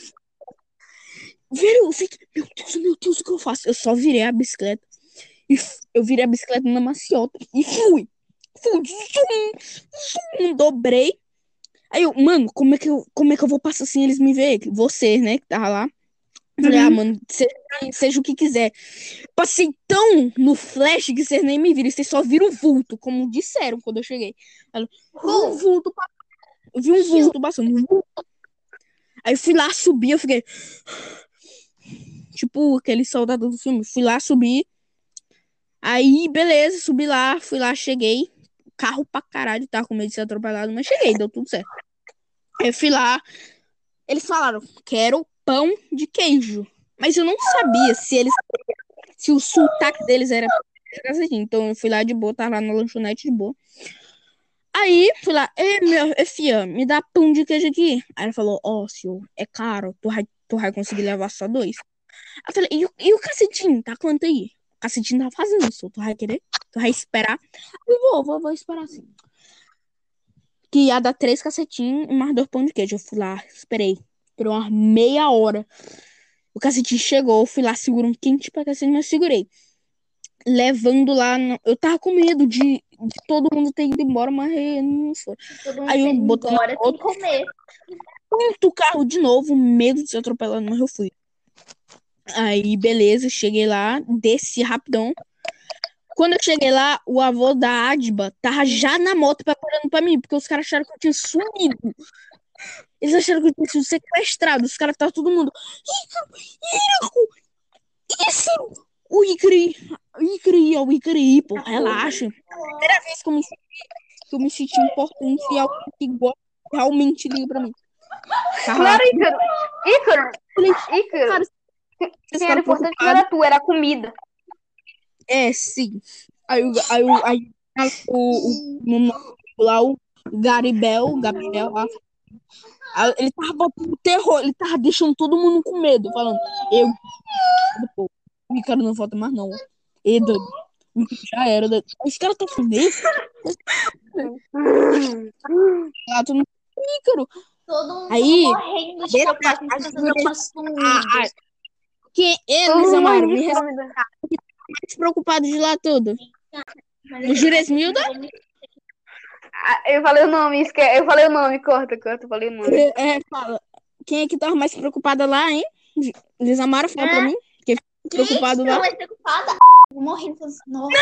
D: Velho, eu fiquei, meu Deus, meu Deus, o que eu faço? Eu só virei a bicicleta. E eu virei a bicicleta na maciota. E fui. Fui. Zum, zum, dobrei. Aí eu, mano, como é que eu, como é que eu vou passar assim eles me verem? Você, né, que tava lá. Eu Falei,
B: Uhum.
D: ah, mano, seja, seja o que quiser. Passei tão no flash que vocês nem me viram. Vocês só viram o vulto, como disseram quando eu cheguei. Eu vi um vulto passando. Eu vi um vulto passando. Aí eu fui lá subir, eu fiquei. Tipo aquele soldado do filme. Fui lá subir. Aí, beleza, subi lá, fui lá, cheguei. Carro pra caralho, tava com medo de ser atropelado, mas cheguei, deu tudo certo. Aí Eu fui lá. Eles falaram, quero pão de queijo. Mas eu não sabia se eles. Se o sotaque deles era. assim. Então eu fui lá de boa, tava lá na lanchonete de boa. Aí, fui lá, Ei, meu, fia, me dá pão de queijo aqui. Aí ela falou, ó, senhor, é caro, tu vai, tu vai conseguir levar só dois. Aí eu falei, e e o cacetinho, tá quanto aí? O cacetinho tá fazendo, senhor, tu vai querer? Tu vai esperar? Eu vou, vou, vou esperar sim. Que ia dar três cacetinhos e mais dois pão de queijo. Eu fui lá, esperei. Esperou uma meia hora. O cacetinho chegou, fui lá, segurando um quente pra cacete, mas segurei. Levando lá, no- eu tava com medo de, de todo mundo ter ido embora, mas não foi. Aí eu botei na
C: embora, tem que comer.
D: muito carro de novo, medo de ser atropelado, mas eu fui. Aí, beleza, cheguei lá, desci rapidão. Quando eu cheguei lá, o avô da Adba tava já na moto preparando pra mim, porque os caras acharam que eu tinha sumido. Eles acharam que eu tinha sido sequestrado. Os caras estavam todo mundo. Ícaro! Isso! O Icari! O Icari, é o Icari, pô. Relaxa. Primeira vez que eu me senti, que eu me senti importante e alguém que realmente liga pra mim.
B: Ícaro. Ícaro. Ícaro.
D: Cara,
B: Quem era importante não era tu, era a comida.
D: É, sim. Aí, o- aí, o- aí o, o, o, lá o Garibel, o Gabriel aí ele tava botando terror, ele tava deixando todo mundo com medo, falando, eu, pô, o Ricardo não volta mais não. E doido, já era, doido. os caras tão medo. Ah, tu não... Ícaro,
C: Todo mundo
D: Aí,
C: morrendo de
D: deixa
C: preocupação
D: a-
C: as pessoas não tinham sumido.
D: ah, ah, que eles, Amaro, me responde mais preocupado de lá tudo. O Juresmilda?
B: Eu falei o nome, esque... eu falei o nome, corta, corta, eu falei o nome.
D: É, fala. Quem é que tava mais preocupada lá, hein? Eles amaram falar pra mim. Que ficou preocupado
C: Gente,
D: lá.
C: não, mais preocupada. Morrendo. Nossa.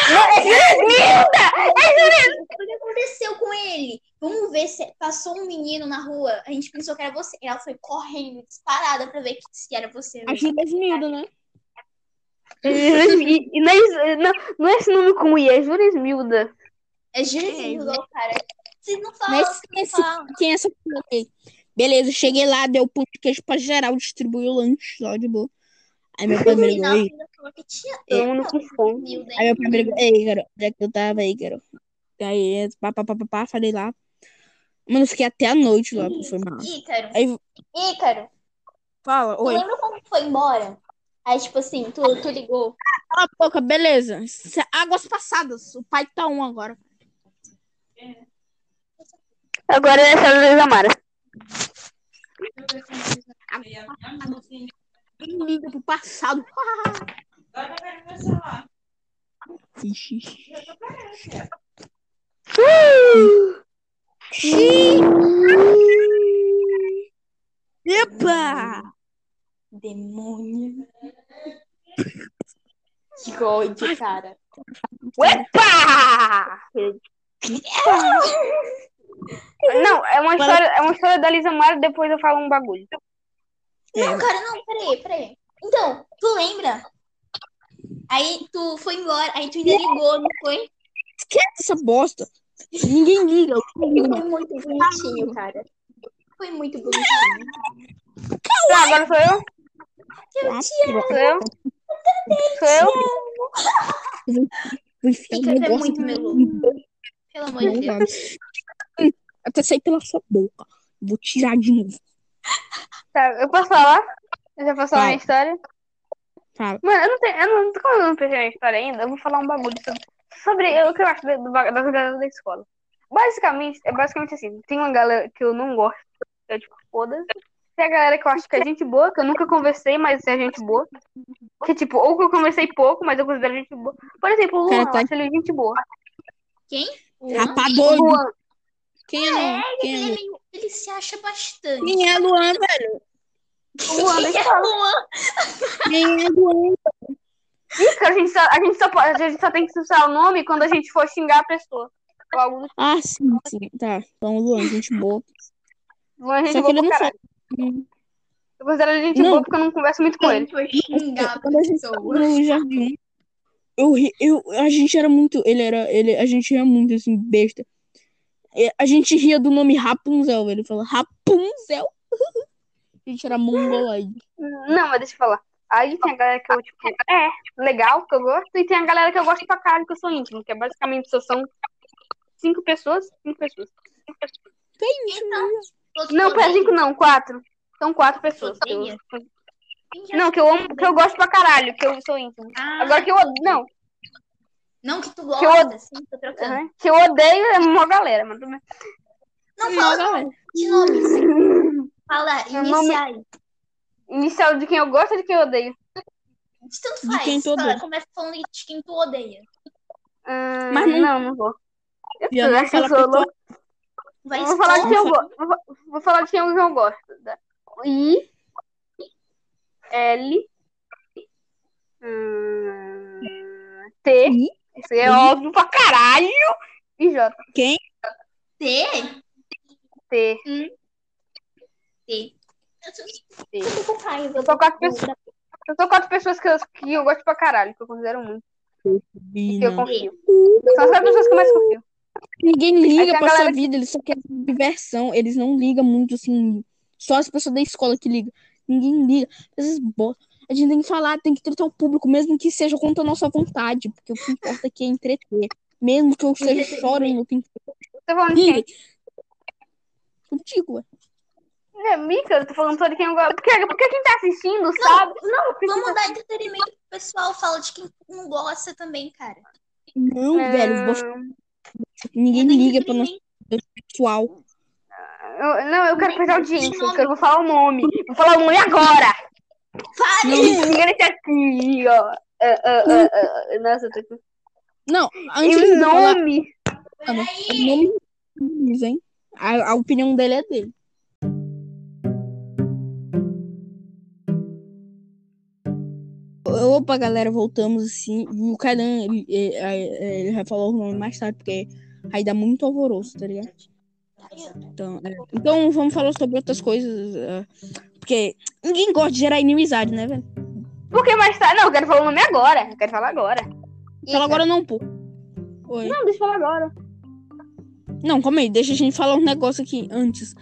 C: O que aconteceu com ele? Vamos ver se passou um menino na rua. A gente pensou que era você. Ela foi correndo, disparada pra ver que- se era você.
D: A Juresmilda, né?
B: E, e não, é, não, não é esse nome com I, é Juresmilda.
C: É cara. Vocês não falam,
D: Mas quem,
C: não
D: é esse,
C: falam.
D: quem é essa pessoa aí? Beleza, cheguei lá, deu pão de queijo pra geral, distribuí o lanche, só de boa. Aí meu pai brigou,
B: com fome.
C: Humilde,
D: Aí meu pai brigou, ei, garoto, onde é que eu tava aí, garoto? Aí, pá, pá, pá, pá, pá, falei lá. Mano, eu fiquei até a noite lá, foi mal.
C: Ícaro.
D: Aí,
C: Ícaro,
D: fala,
C: tu
D: oi.
C: lembra quando foi embora? Aí, tipo assim, tu, tu ligou.
D: Cala a boca, beleza. Cê- Águas passadas, o pai tá um agora.
B: Agora é essa Luísa Mara.
D: Quem liga pro passado? Ixi. Epa!
C: Demônio. Que ódio, cara.
B: Epa! Não, é uma história, é uma história da Lisa Mara, depois eu falo um bagulho.
C: Não, cara, não, peraí, peraí. Então, tu lembra? Aí tu foi embora, aí tu ainda ligou, não foi?
D: Esquece essa bosta. Ninguém liga.
C: Foi muito bonitinho, cara. Foi muito bonitinho.
B: Tá, agora sou eu?
C: Eu te amo.
B: Sou eu? Sou eu?
D: Vou enfiar
C: Fica
D: um
C: até muito
D: no-
C: meludo. Pelo amor de Deus.
D: Até sair pela sua boca. Vou tirar de novo.
B: Tá, eu posso falar? Eu já posso falar
D: Fala.
B: minha história?
D: Fala.
B: Mano, eu não tenho. Eu não, como eu não pensei na história ainda, eu vou falar um bagulho sobre, sobre o que eu acho do, ba- das galera da escola. Basicamente, é basicamente assim, tem uma galera que eu não gosto, que é tipo, foda-se. Tem a galera que eu acho que é gente boa, que eu nunca conversei, mas é gente boa. Que tipo, ou que eu conversei pouco, mas eu considero gente boa. Por exemplo, o Luan,
D: Cara,
B: eu
D: tá-
B: acho ele gente boa.
C: Quem?
B: Luan,
D: Quem é Luan? Quem é
C: Ele, é
D: Luan?
C: meio- ele se acha bastante.
D: Quem é Luan, velho?
B: o Luan, eu falar.
C: Luan?
D: Quem é Luan?
B: A gente, só, a, gente só, pode- a gente só tem que usar o nome quando a gente for xingar a pessoa. Do tipo.
D: Ah, sim, sim. Tá. Então, Luan, gente boa.
B: Luan é gente
D: Só que
B: boa
D: ele
B: pra
D: não
B: caralho. Eu considero ele gente
D: Não.
B: boa porque eu não converso muito com ele.
C: Foi xingar a
D: Quando a gente no jardim, eu, ri- eu, a gente era muito, ele era, ele, a gente ria muito, assim, besta. E A gente ria do nome Rapunzel, ele falou Rapunzel. A gente era mongoloide.
B: Não, mas deixa eu falar. Aí tem a galera que eu, tipo, é, legal, que eu gosto, e tem a galera que eu gosto pra caralho, que eu sou íntimo, que é basicamente só são cinco pessoas, cinco pessoas.
C: Todos
B: Não, pera,
C: odeiam.
B: cinco não, quatro. São quatro pessoas. eu- Não, que eu amo, que eu gosto pra caralho, que eu sou íntimo.
C: Ah,
B: Agora que eu odeio, não,
C: Não, que tu
B: que eu
C: gosta, sim, tô trocando.
B: aham, que eu odeio é uma galera, bem.
C: Não,
D: Não,
C: fala
D: galera.
C: de nomes. Fala,
B: nome-
C: iniciais.
B: Inicial de quem eu gosto ou de quem eu odeio?
C: Tanto
D: De
C: faz.
D: quem tu
C: Fala,
D: odeia.
C: começa falando de quem tu odeia.
B: Hum,
D: Mas não-
B: não, vou.
D: Já
B: Eu
D: não
B: acho que eu
D: fala
B: sou
D: pessoa-
B: louco.
C: Vai
B: Eu Vou falar de quem eu gosto. Vou, falar de quem eu gosto. I L hum, T Isso aí é óbvio pra caralho. E J.
D: Quem?
C: T?
B: T.
C: T. Eu sou-
B: T.
C: eu tô com raiva.
B: Eu sou quatro pessoas. Eu sou quatro pessoas que eu, que eu gosto pra caralho, que eu considero muito.
D: Ih,
B: Que eu confio. São as quatro pessoas que eu mais confio.
D: Ninguém liga pra
B: galera
D: sua vida, eles só querem diversão. Eles não ligam muito, assim. Só as pessoas da escola que ligam. Ninguém liga. Essas bo... A gente tem que falar, tem que tratar o público, mesmo que seja contra a nossa vontade. Porque o que importa aqui é entreter. Mesmo que eu esteja chorando, eu tenho que
B: Você tá falando quem?
D: Contigo, ué.
B: Não é Mica, eu tô falando só de quem eu gosto. Porque, porque quem tá assistindo sabe. Não, porque
C: Vamos dar entretenimento pro pessoal. Fala de quem não gosta também, cara.
D: Não,
B: É,
D: velho. você- Ninguém liga pro nosso
C: entretenimento.
D: pessoal.
B: Eu- não, eu quero fazer audiência. Eu quero- vou falar o nome. Vou falar o nome agora.
C: Fale!
B: Fica nesse aqui, ó. Ah, ah, ah, Nossa, eu tô aqui.
D: Não,
B: E
D: antes
B: o
D: de falar,
B: nome.
D: mano, o nome diz, hein? A, a opinião dele é dele. Opa, galera, voltamos assim. E o Kaidan, ele, ele, ele vai falar o nome mais tarde, porque aí dá muito alvoroço, tá ligado? Então, é. então vamos falar sobre outras coisas. é, porque ninguém gosta de gerar inimizade, né, velho?
B: Por que mais tarde? Não, eu quero falar o nome agora. Eu quero falar agora.
D: Fala agora não, pô. Oi.
B: Não, deixa eu falar agora.
D: Não, calma aí, deixa a gente falar um negócio aqui antes.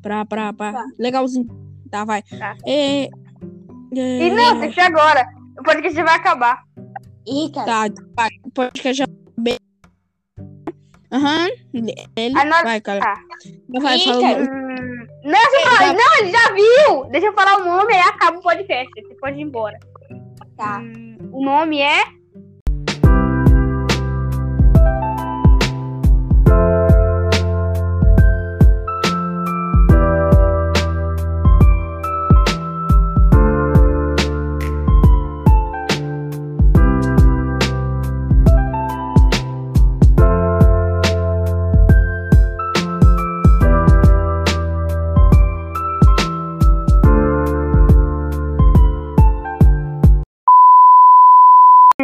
D: Pra, pra, pra.
B: Tá.
D: Legalzinho. Tá, vai.
B: Tá.
D: É. é,
B: E não, tem que ser agora. O podcast já vai acabar.
C: Ih, cara.
D: Tá, vai. O podcast já. Aham. Ele.
B: Ah, não-
D: Vai, cara.
B: Tá.
D: Vai, fala o
C: cara.
D: nome.
B: Hum, não, eu falar. não, ele já viu. Deixa eu falar o nome aí acaba o podcast. Você pode ir embora.
C: Tá.
B: Hum, o nome é.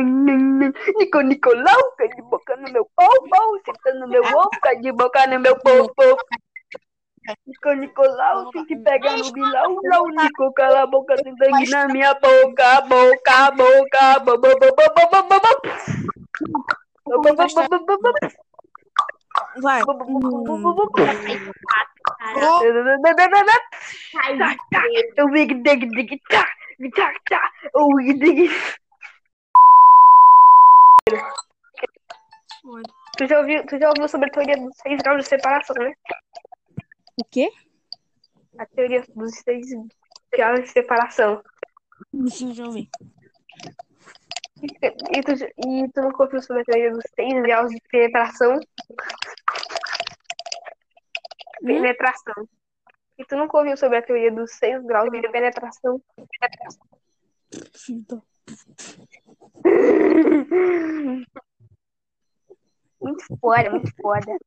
B: Nico Nicolau, cai de boca no meu pau, pau, senta no meu ovo, cai de boca no meu popo. Nico Nicolau, tem que pegar no bilau, lau, Nico, cala a boca, tem sangue na minha boca, boca, boca, bo, Pedro? Oi. Tu já, ouviu, tu já ouviu sobre a teoria dos seis graus de separação, né?
D: O quê?
B: A teoria dos seis graus de separação.
D: Sim, já ouvi.
B: E tu, e tu nunca ouviu sobre a teoria dos seis graus de penetração? Hum? Penetração. E tu nunca ouviu sobre a teoria dos seis graus de penetração?
D: Sim, então.
B: Muito foda, muito foda.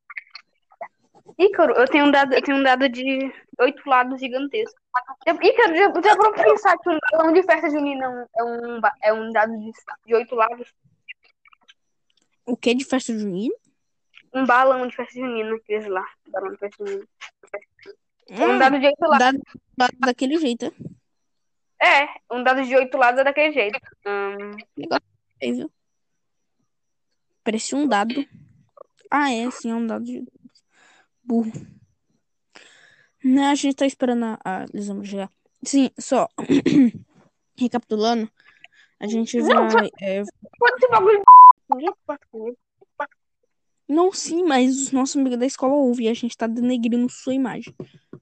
B: Ícaro, eu tenho um dado, eu tenho um dado de oito lados gigantesco. Ícaro, já, já pra pensar que um balão de festa junina é um, é um, é um dado de, de oito lados?
D: O que de festa junina?
B: Um balão de festa junina, aqueles lá. Balão de festa junina. É um dado de oito lados.
D: dá, dá daquele jeito, é?
B: É, um dado de oito lados é daquele jeito. Hum,
D: viu? Parecia um dado. Ah, é, sim, é um dado de burro. Né, a gente tá esperando a, a Lisandra chegar. Sim, só. Recapitulando, a gente vai. é,
B: pode ser bagulho. Ninguém se importa comigo.
D: Não, sim, mas os nossos amigos da escola ouvem e a gente tá denegrindo sua imagem.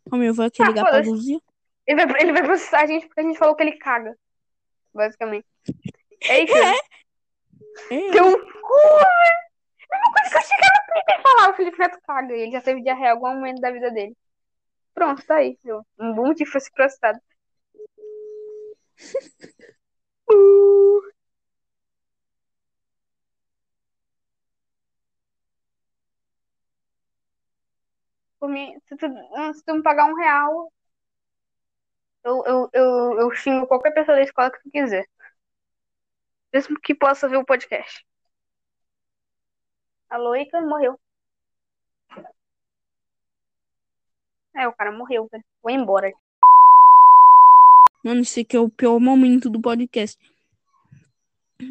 D: Calma, aí, eu vou aqui
B: Ah,
D: ligar pra. Luzia.
B: Ele vai, ele vai processar a gente porque a gente falou que ele caga. Basicamente. É isso.
D: É,
B: Teu cu, velho. A mesma coisa que eu chegar no Twitter e falar, o Felipe Neto caga. E ele já teve diarreia em algum momento da vida dele. Pronto, tá aí. viu? Um bom motivo foi ser processado. Uh. Por mim, se tu, se tu me pagar um real, eu, eu, eu, eu xingo qualquer pessoa da escola que tu quiser. Mesmo que possa ver o podcast. Alô, Icaro morreu. É, o cara morreu, velho. Vou embora.
D: Mano, esse aqui é o pior momento do podcast.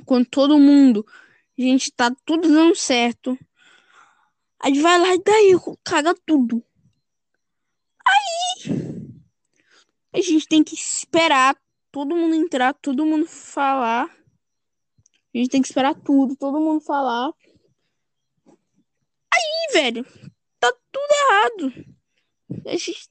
D: Quando todo mundo, a gente tá tudo dando certo. Aí vai lá e daí caga tudo. Aí a gente tem que esperar todo mundo entrar, todo mundo falar. A gente tem que esperar tudo, todo mundo falar. Aí, velho, tá tudo errado. A gente